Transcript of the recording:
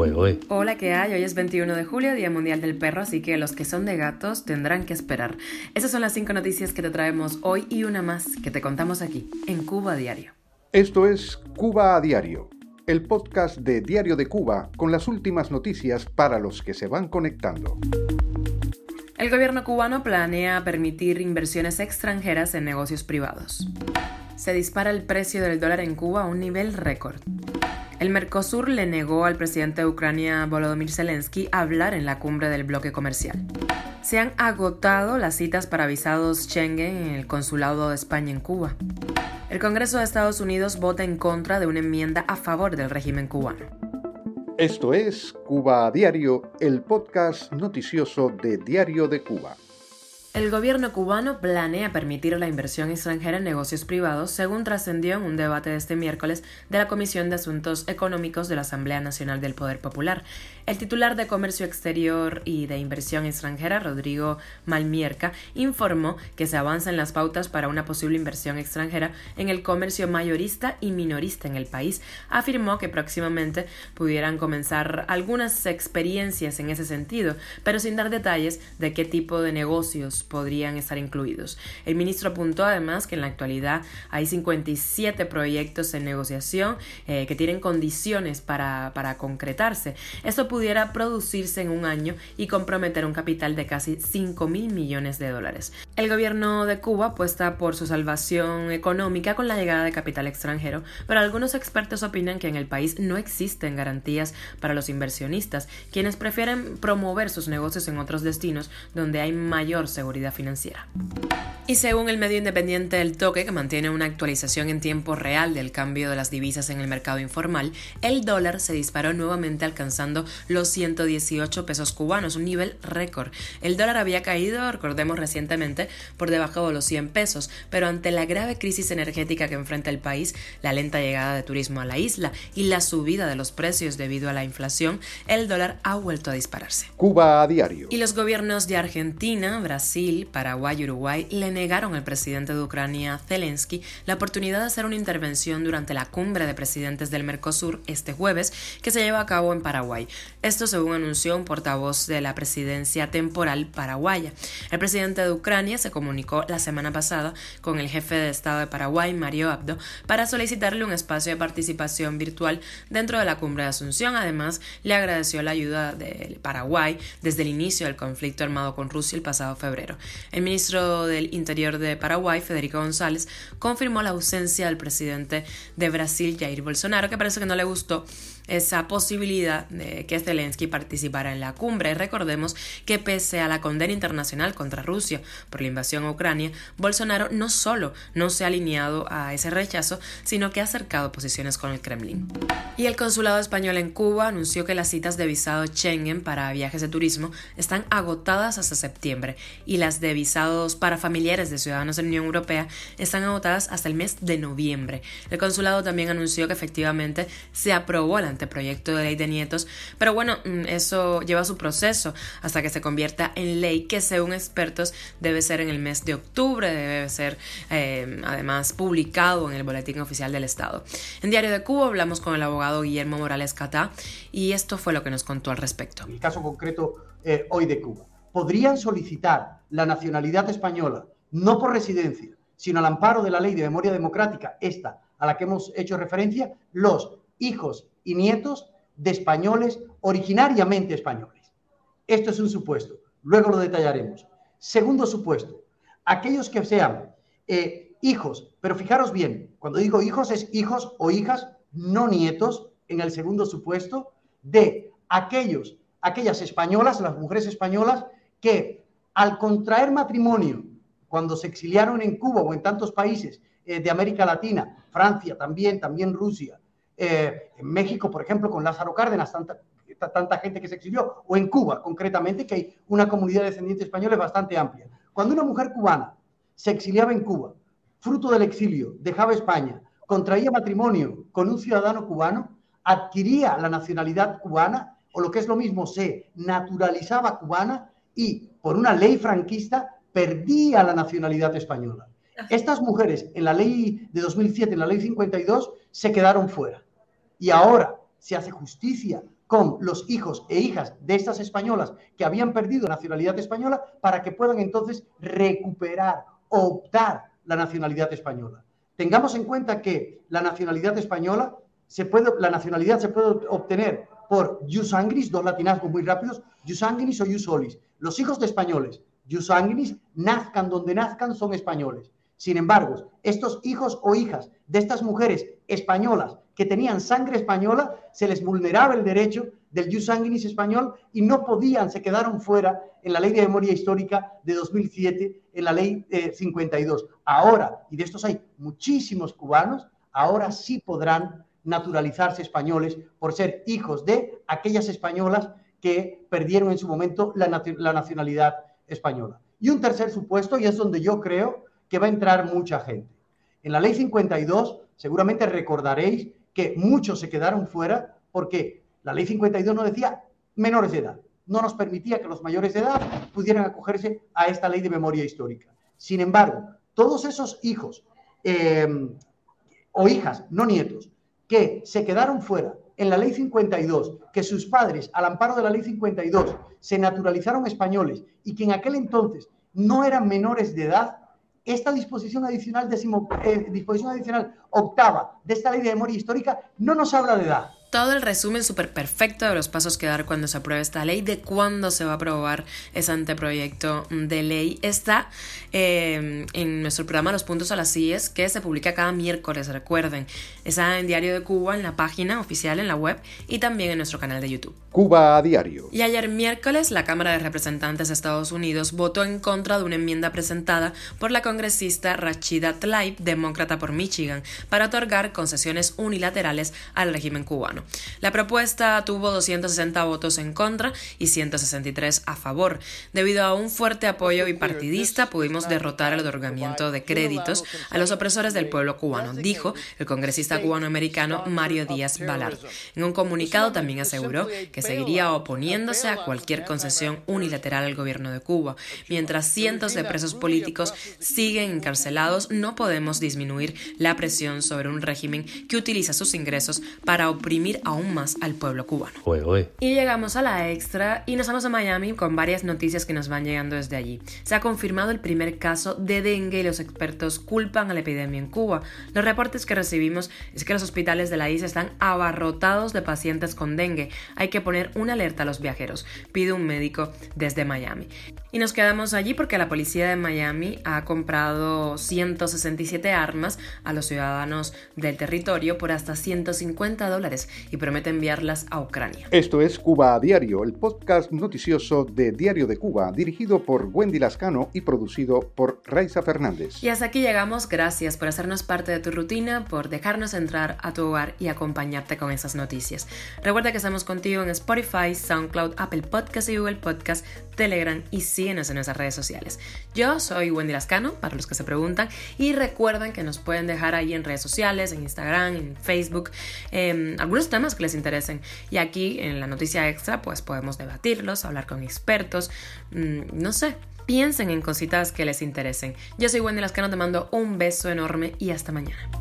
fue hoy? Hola, ¿qué hay? Hoy es 21 de julio, Día Mundial del Perro, así que los que son de gatos tendrán que esperar. Esas son las cinco noticias que te traemos hoy y una más que te contamos aquí, en Cuba Diario. Esto es Cuba a Diario, el podcast de Diario de Cuba con las últimas noticias para los que se van conectando. El gobierno cubano planea permitir inversiones extranjeras en negocios privados. Se dispara el precio del dólar en Cuba a un nivel récord. El Mercosur le negó al presidente de Ucrania Volodymyr Zelensky hablar en la cumbre del bloque comercial. Se han agotado las citas para visados Schengen en el Consulado de España en Cuba. El Congreso de Estados Unidos vota en contra de una enmienda a favor del régimen cubano. Esto es Cuba a Diario, el podcast noticioso de Diario de Cuba. El gobierno cubano planea permitir la inversión extranjera en negocios privados, según trascendió en un debate de este miércoles de la Comisión de Asuntos Económicos de la Asamblea Nacional del Poder Popular. El titular de Comercio Exterior y de Inversión Extranjera, Rodrigo Malmierca, informó que se avanza en las pautas para una posible inversión extranjera en el comercio mayorista y minorista en el país. Afirmó que próximamente pudieran comenzar algunas experiencias en ese sentido, pero sin dar detalles de qué tipo de negocios podrían estar incluidos. El ministro apuntó además que en la actualidad hay 57 proyectos en negociación eh, que tienen condiciones para, para concretarse. Esto pudiera producirse en un año y comprometer un capital de casi 5 mil millones de dólares. El gobierno de Cuba apuesta por su salvación económica con la llegada de capital extranjero, pero algunos expertos opinan que en el país no existen garantías para los inversionistas, quienes prefieren promover sus negocios en otros destinos donde hay mayor seguridad financiera. Y según el medio independiente El Toque, que mantiene una actualización en tiempo real del cambio de las divisas en el mercado informal, el dólar se disparó nuevamente alcanzando los 118 pesos cubanos, un nivel récord. El dólar había caído, recordemos recientemente, por debajo de los 100 pesos, pero ante la grave crisis energética que enfrenta el país, la lenta llegada de turismo a la isla y la subida de los precios debido a la inflación, el dólar ha vuelto a dispararse. Cuba a diario. Y los gobiernos de Argentina, Brasil, Paraguay y Uruguay le negaron al presidente de Ucrania, Zelensky, la oportunidad de hacer una intervención durante la cumbre de presidentes del Mercosur este jueves, que se lleva a cabo en Paraguay. Esto según anunció un portavoz de la presidencia temporal paraguaya. El presidente de Ucrania se comunicó la semana pasada con el jefe de Estado de Paraguay, Mario Abdo, para solicitarle un espacio de participación virtual dentro de la cumbre de Asunción. Además, le agradeció la ayuda de Paraguay desde el inicio del conflicto armado con Rusia el pasado febrero. El ministro del Interior de Paraguay, Federico González, confirmó la ausencia del presidente de Brasil, Jair Bolsonaro, que parece que no le gustó esa posibilidad de que Zelensky participara en la cumbre. Recordemos que pese a la condena internacional contra Rusia por la invasión a Ucrania, Bolsonaro no solo no se ha alineado a ese rechazo, sino que ha acercado posiciones con el Kremlin. Y el consulado español en Cuba anunció que las citas de visado Schengen para viajes de turismo están agotadas hasta septiembre y las de visados para familiares de ciudadanos de la Unión Europea están agotadas hasta el mes de noviembre. El consulado también anunció que efectivamente se aprobó el proyecto de ley de nietos, pero bueno, mm, eso lleva su proceso hasta que se convierta en ley que según expertos debe ser en el mes de octubre, debe ser eh, además publicado en el Boletín Oficial del Estado. En Diario de Cuba hablamos con el abogado Guillermo Morales Catá y esto fue lo que nos contó al respecto. El caso concreto eh, hoy de Cuba. Podrían solicitar la nacionalidad española no por residencia, sino al amparo de la ley de memoria democrática, esta a la que hemos hecho referencia, los hijos y nietos de españoles originariamente españoles. Esto es un supuesto, luego lo detallaremos. Segundo supuesto, aquellos que sean eh, hijos, pero fijaros bien, cuando digo hijos es hijos o hijas, no nietos, en el segundo supuesto, de aquellos, aquellas españolas, las mujeres españolas, que al contraer matrimonio, cuando se exiliaron en Cuba o en tantos países eh, de América Latina, Francia también, también Rusia, eh, en México, por ejemplo, con Lázaro Cárdenas, tanta, tanta gente que se exilió, o en Cuba, concretamente, que hay una comunidad de descendientes españoles bastante amplia. Cuando una mujer cubana se exiliaba en Cuba, fruto del exilio, dejaba España, contraía matrimonio con un ciudadano cubano, adquiría la nacionalidad cubana, o lo que es lo mismo, se naturalizaba cubana y, por una ley franquista, perdía la nacionalidad española. Estas mujeres, en la ley de 2007, en la ley 52, se quedaron fuera y ahora se hace justicia con los hijos e hijas de estas españolas que habían perdido nacionalidad española para que puedan entonces recuperar, optar la nacionalidad española. Tengamos en cuenta que la nacionalidad española se puede, la nacionalidad se puede obtener por jus angris, dos latinazgos muy rápidos, jus angris o jus solis. Los hijos de españoles, jus angris, nazcan donde nazcan, son españoles. Sin embargo, estos hijos o hijas de estas mujeres españolas que tenían sangre española, se les vulneraba el derecho del jus sanguinis español y no podían, se quedaron fuera en la Ley de Memoria Histórica de 2007, en la Ley 52. Eh, ahora, y de estos hay muchísimos cubanos, ahora sí podrán naturalizarse españoles por ser hijos de aquellas españolas que perdieron en su momento la nacionalidad española. Y un tercer supuesto, y es donde yo creo que va a entrar mucha gente. En la Ley 52, seguramente recordaréis que muchos se quedaron fuera porque la ley 52 no decía menores de edad, no nos permitía que los mayores de edad pudieran acogerse a esta ley de memoria histórica. Sin embargo, todos esos hijos em, o hijas, no nietos, que se quedaron fuera en la ley 52, que sus padres, al amparo de la ley 52, se naturalizaron españoles y que en aquel entonces no eran menores de edad, esta disposición adicional, eh, disposición adicional octava de esta ley de memoria histórica no nos habla de edad, todo el resumen súper perfecto de los pasos que dar cuando se apruebe esta ley, de cuándo se va a aprobar ese anteproyecto de ley, está eh, en nuestro programa Los Puntos a las CIES, que se publica cada miércoles, recuerden. Está en Diario de Cuba, en la página oficial, en la web y también en nuestro canal de YouTube. Cuba a diario. Y ayer miércoles, la Cámara de Representantes de Estados Unidos votó en contra de una enmienda presentada por la congresista Rachida Tlaib, demócrata por Michigan, para otorgar concesiones unilaterales al régimen cubano. La propuesta tuvo 260 votos en contra y 163 a favor. Debido a un fuerte apoyo bipartidista, pudimos derrotar el otorgamiento de créditos a los opresores del pueblo cubano, dijo el congresista cubanoamericano Mario Díaz Balart. En un comunicado también aseguró que seguiría oponiéndose a cualquier concesión unilateral al gobierno de Cuba. Mientras cientos de presos políticos siguen encarcelados, no podemos disminuir la presión sobre un régimen que utiliza sus ingresos para oprimir aún más al pueblo cubano. Y llegamos a la extra y nos vamos a Miami con varias noticias que nos van llegando desde allí. Se ha confirmado el primer caso de dengue y los expertos culpan a la epidemia en Cuba. Los reportes que recibimos es que los hospitales de la isla están abarrotados de pacientes con dengue. Hay que poner una alerta a los viajeros, pide un médico desde Miami. Y nos quedamos allí porque la policía de Miami ha comprado 167 armas a los ciudadanos del territorio por hasta 150 dólares y promete enviarlas a Ucrania. Esto es Cuba a Diario, el podcast noticioso de Diario de Cuba, dirigido por Wendy Lascano y producido por Raiza Fernández. Y hasta aquí llegamos. Gracias por hacernos parte de tu rutina, por dejarnos entrar a tu hogar y acompañarte con esas noticias. Recuerda que estamos contigo en Spotify, SoundCloud, Apple Podcast y Google Podcast, Telegram y síguenos en nuestras redes sociales. Yo soy Wendy Lascano, para los que se preguntan, y recuerden que nos pueden dejar ahí en redes sociales, en Instagram, en Facebook, eh, algunos temas que les interesen. Y aquí en la noticia extra, pues podemos debatirlos, hablar con expertos, mm, no sé. Piensen en cositas que les interesen. Yo soy Wendy Lascano, te mando un beso enorme y hasta mañana.